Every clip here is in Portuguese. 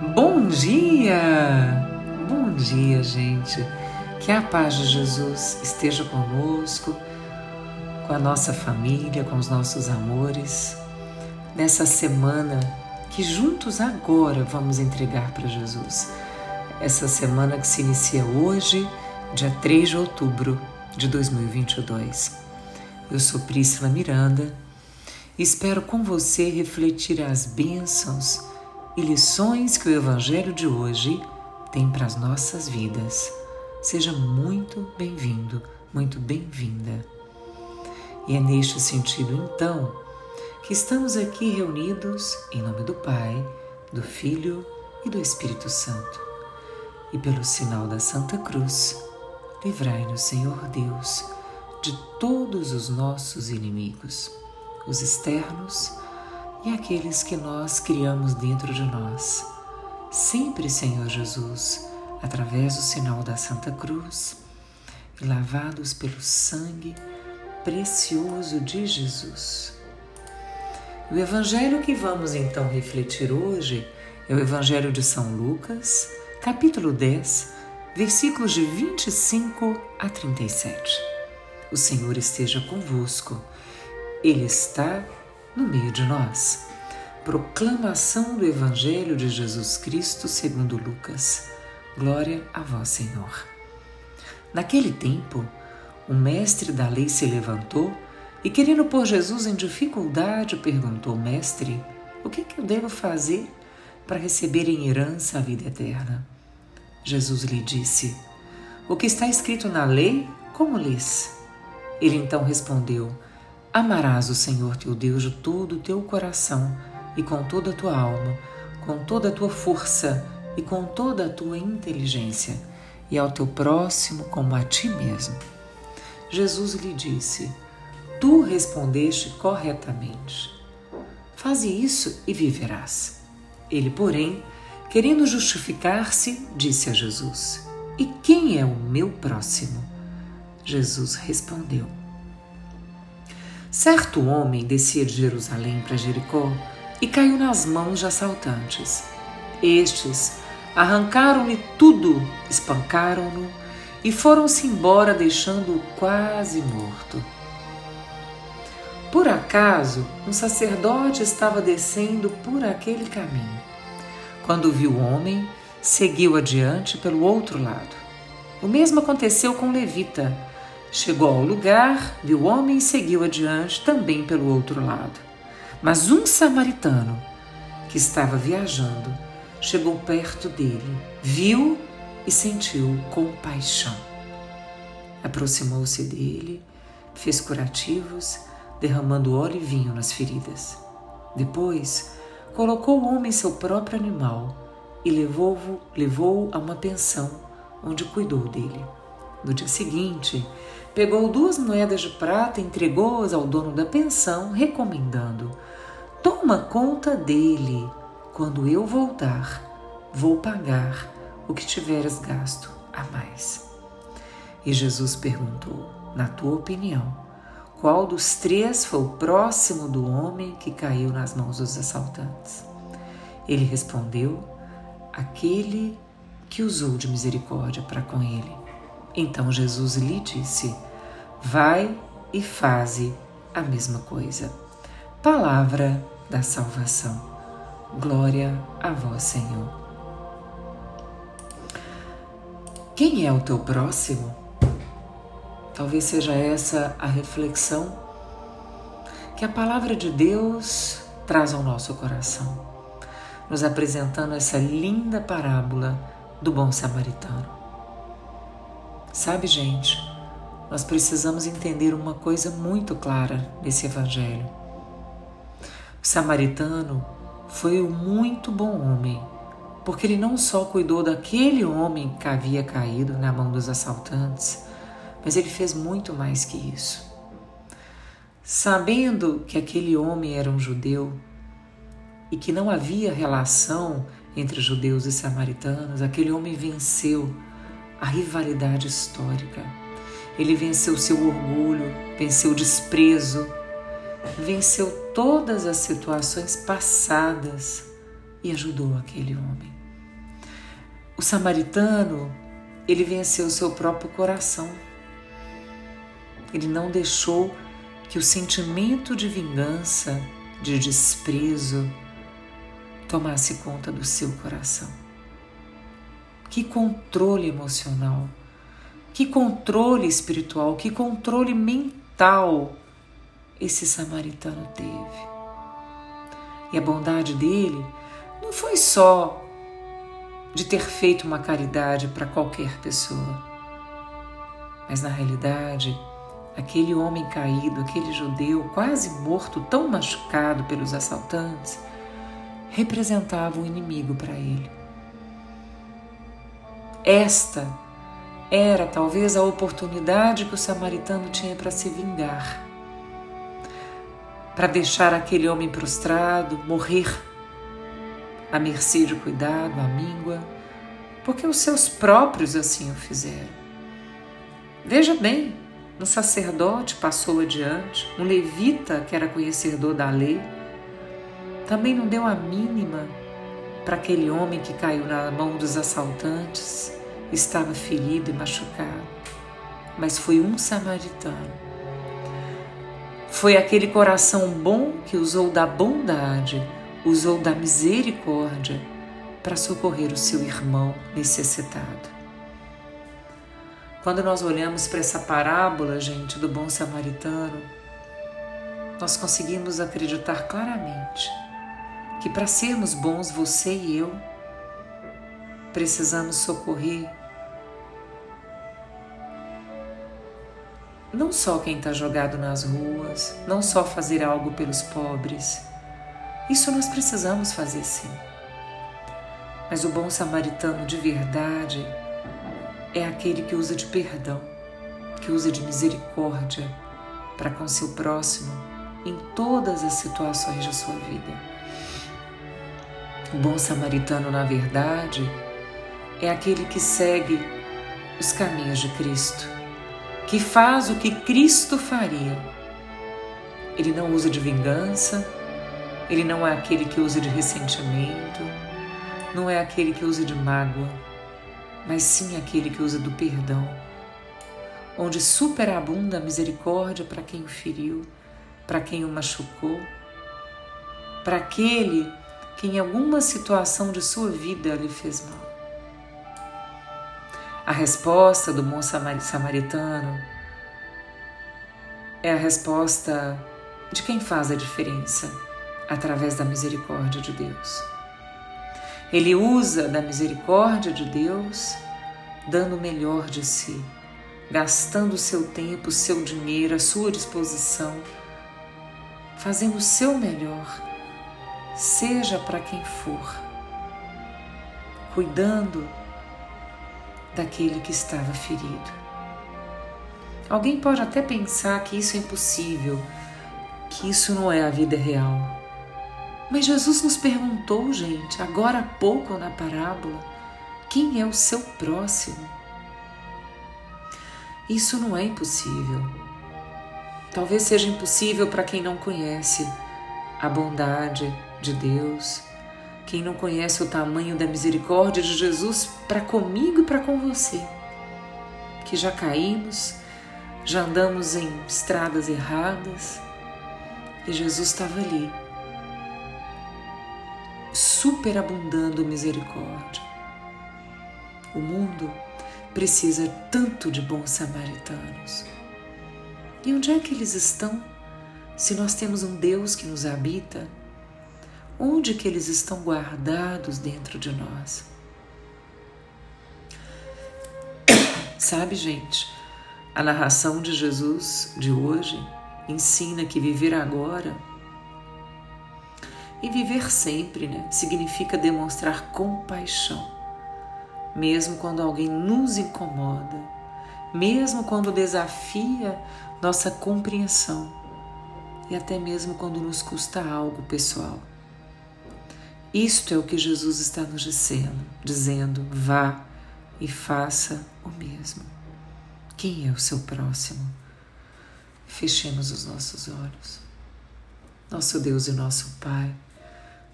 Bom dia! Bom dia, gente. Que a paz de Jesus esteja conosco, com a nossa família, com os nossos amores, nessa semana que juntos agora vamos entregar para Jesus. Essa semana que se inicia hoje, dia 3 de outubro de 2022. Eu sou Prícila Miranda e espero com você refletir as bênçãos e lições que o Evangelho de hoje tem para as nossas vidas. Seja muito bem-vindo, muito bem-vinda. E é neste sentido, então, que estamos aqui reunidos em nome do Pai, do Filho e do Espírito Santo. E pelo sinal da Santa Cruz, livrai-nos, Senhor Deus, de todos os nossos inimigos, os externos e aqueles que nós criamos dentro de nós. Sempre, Senhor Jesus, através do sinal da Santa Cruz lavados pelo sangue precioso de Jesus. O evangelho que vamos então refletir hoje é o Evangelho de São Lucas, capítulo 10, versículos de 25 a 37. O Senhor esteja convosco, Ele está no meio de nós. Proclamação do Evangelho de Jesus Cristo segundo Lucas. Glória a vós, Senhor. Naquele tempo, o mestre da lei se levantou e, querendo pôr Jesus em dificuldade, perguntou: Mestre, o que, que eu devo fazer para receber em herança a vida eterna? Jesus lhe disse: O que está escrito na lei, como lês? Ele então respondeu: Amarás o Senhor teu Deus de todo o teu coração e com toda a tua alma, com toda a tua força e com toda a tua inteligência, e ao teu próximo como a ti mesmo. Jesus lhe disse: Tu respondeste corretamente. Faze isso e viverás. Ele, porém, querendo justificar-se, disse a Jesus: E quem é o meu próximo? Jesus respondeu: Certo homem descia de Jerusalém para Jericó e caiu nas mãos de assaltantes. Estes arrancaram-lhe tudo, espancaram-no e foram-se embora, deixando-o quase morto. Por acaso, um sacerdote estava descendo por aquele caminho. Quando viu o homem, seguiu adiante pelo outro lado. O mesmo aconteceu com o levita Chegou ao lugar, viu o homem e seguiu adiante também pelo outro lado. Mas um samaritano, que estava viajando, chegou perto dele, viu e sentiu compaixão. Aproximou-se dele, fez curativos, derramando óleo e vinho nas feridas. Depois, colocou o homem em seu próprio animal e levou-o levou a uma pensão onde cuidou dele. No dia seguinte, pegou duas moedas de prata e entregou-as ao dono da pensão, recomendando: Toma conta dele. Quando eu voltar, vou pagar o que tiveres gasto a mais. E Jesus perguntou: Na tua opinião, qual dos três foi o próximo do homem que caiu nas mãos dos assaltantes? Ele respondeu: Aquele que usou de misericórdia para com ele. Então Jesus lhe disse: Vai e faze a mesma coisa. Palavra da salvação. Glória a vós, Senhor. Quem é o teu próximo? Talvez seja essa a reflexão que a palavra de Deus traz ao nosso coração, nos apresentando essa linda parábola do bom samaritano. Sabe, gente, nós precisamos entender uma coisa muito clara nesse evangelho. O samaritano foi um muito bom homem, porque ele não só cuidou daquele homem que havia caído na mão dos assaltantes, mas ele fez muito mais que isso. Sabendo que aquele homem era um judeu e que não havia relação entre judeus e samaritanos, aquele homem venceu a rivalidade histórica. Ele venceu seu orgulho, venceu o desprezo, venceu todas as situações passadas e ajudou aquele homem. O samaritano, ele venceu seu próprio coração. Ele não deixou que o sentimento de vingança, de desprezo, tomasse conta do seu coração. Que controle emocional, que controle espiritual, que controle mental esse samaritano teve. E a bondade dele não foi só de ter feito uma caridade para qualquer pessoa, mas na realidade, aquele homem caído, aquele judeu quase morto, tão machucado pelos assaltantes, representava um inimigo para ele. Esta era talvez a oportunidade que o samaritano tinha para se vingar, para deixar aquele homem prostrado, morrer à mercê de cuidado, à míngua, porque os seus próprios assim o fizeram. Veja bem, um sacerdote passou adiante, um levita que era conhecedor da lei, também não deu a mínima para aquele homem que caiu na mão dos assaltantes, estava ferido e machucado. Mas foi um samaritano. Foi aquele coração bom que usou da bondade, usou da misericórdia para socorrer o seu irmão necessitado. Quando nós olhamos para essa parábola, gente, do bom samaritano, nós conseguimos acreditar claramente que para sermos bons, você e eu, precisamos socorrer não só quem está jogado nas ruas, não só fazer algo pelos pobres. Isso nós precisamos fazer sim. Mas o bom samaritano de verdade é aquele que usa de perdão, que usa de misericórdia para com seu próximo em todas as situações de sua vida. O bom samaritano, na verdade, é aquele que segue os caminhos de Cristo, que faz o que Cristo faria. Ele não usa de vingança, ele não é aquele que usa de ressentimento, não é aquele que usa de mágoa, mas sim aquele que usa do perdão, onde superabunda a misericórdia para quem o feriu, para quem o machucou, para aquele que em alguma situação de sua vida lhe fez mal. A resposta do bom samaritano é a resposta de quem faz a diferença através da misericórdia de Deus. Ele usa da misericórdia de Deus, dando o melhor de si, gastando o seu tempo, o seu dinheiro, a sua disposição, fazendo o seu melhor seja para quem for, cuidando daquele que estava ferido. Alguém pode até pensar que isso é impossível, que isso não é a vida real. Mas Jesus nos perguntou, gente, agora há pouco na parábola, quem é o seu próximo? Isso não é impossível. Talvez seja impossível para quem não conhece a bondade, de Deus, quem não conhece o tamanho da misericórdia de Jesus para comigo e para com você, que já caímos, já andamos em estradas erradas e Jesus estava ali, superabundando misericórdia. O mundo precisa tanto de bons samaritanos. E onde é que eles estão? Se nós temos um Deus que nos habita, onde que eles estão guardados dentro de nós. Sabe, gente, a narração de Jesus de hoje ensina que viver agora e viver sempre né, significa demonstrar compaixão, mesmo quando alguém nos incomoda, mesmo quando desafia nossa compreensão e até mesmo quando nos custa algo pessoal. Isto é o que Jesus está nos dizendo, dizendo: vá e faça o mesmo. Quem é o seu próximo? Fechemos os nossos olhos. Nosso Deus e nosso Pai,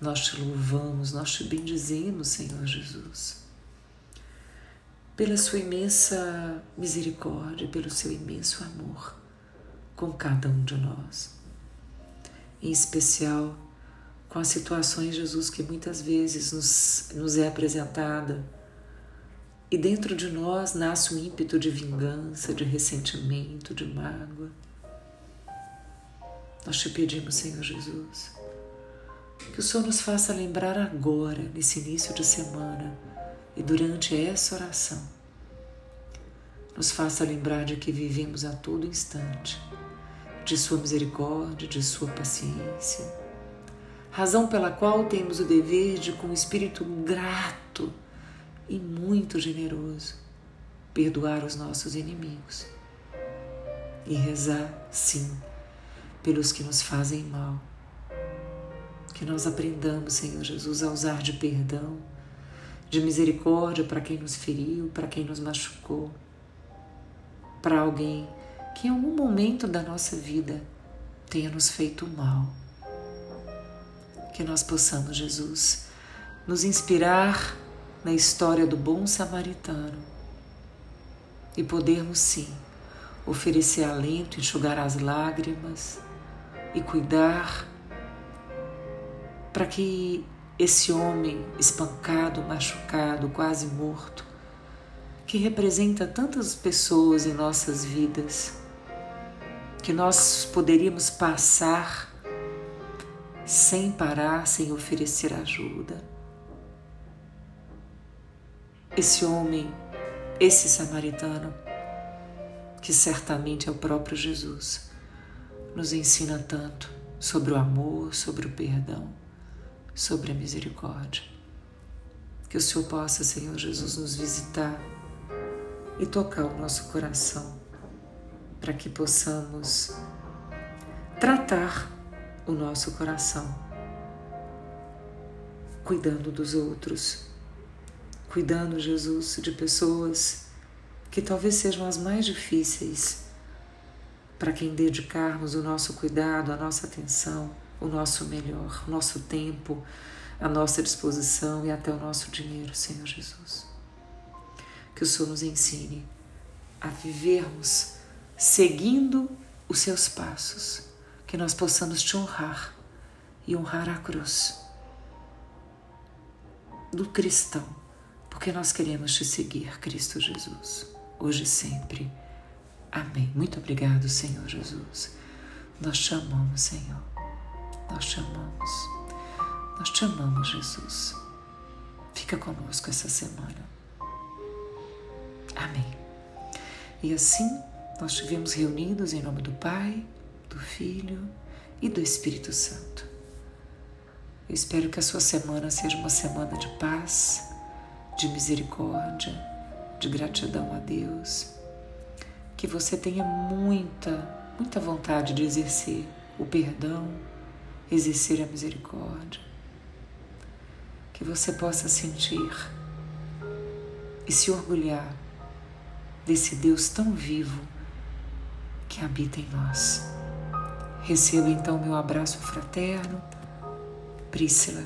nós te louvamos, nós te bendizemos, Senhor Jesus. pela sua imensa misericórdia, pelo seu imenso amor com cada um de nós. Em especial com as situações, Jesus, que muitas vezes nos, nos é apresentada e dentro de nós nasce um ímpeto de vingança, de ressentimento, de mágoa. Nós te pedimos, Senhor Jesus, que o Senhor nos faça lembrar agora, nesse início de semana e durante essa oração, nos faça lembrar de que vivemos a todo instante, de Sua misericórdia, de Sua paciência, razão pela qual temos o dever de, com um espírito grato e muito generoso, perdoar os nossos inimigos e rezar, sim, pelos que nos fazem mal que nós aprendamos, Senhor Jesus, a usar de perdão, de misericórdia para quem nos feriu, para quem nos machucou, para alguém que em algum momento da nossa vida tenha nos feito mal. Que nós possamos, Jesus, nos inspirar na história do bom samaritano e podermos sim oferecer alento, enxugar as lágrimas e cuidar para que esse homem espancado, machucado, quase morto, que representa tantas pessoas em nossas vidas, que nós poderíamos passar sem parar, sem oferecer ajuda. Esse homem, esse samaritano, que certamente é o próprio Jesus, nos ensina tanto sobre o amor, sobre o perdão sobre a misericórdia. Que o Senhor possa, Senhor Jesus, nos visitar e tocar o nosso coração para que possamos tratar o nosso coração, cuidando dos outros, cuidando, Jesus, de pessoas que talvez sejam as mais difíceis para quem dedicarmos o nosso cuidado, a nossa atenção o nosso melhor, o nosso tempo, a nossa disposição e até o nosso dinheiro, Senhor Jesus. Que o Senhor nos ensine a vivermos seguindo os seus passos, que nós possamos te honrar e honrar a cruz do cristão, porque nós queremos te seguir, Cristo Jesus, hoje e sempre. Amém. Muito obrigado, Senhor Jesus. Nós te amamos, Senhor. Nós te amamos. Nós te amamos, Jesus. Fica conosco essa semana. Amém. E assim nós estivemos reunidos em nome do Pai, do Filho e do Espírito Santo. Eu espero que a sua semana seja uma semana de paz, de misericórdia, de gratidão a Deus. Que você tenha muita, muita vontade de exercer o perdão, exercer a misericórdia. Que você possa sentir e se orgulhar desse Deus tão vivo que habita em nós. Receba então meu abraço fraterno, Prícila.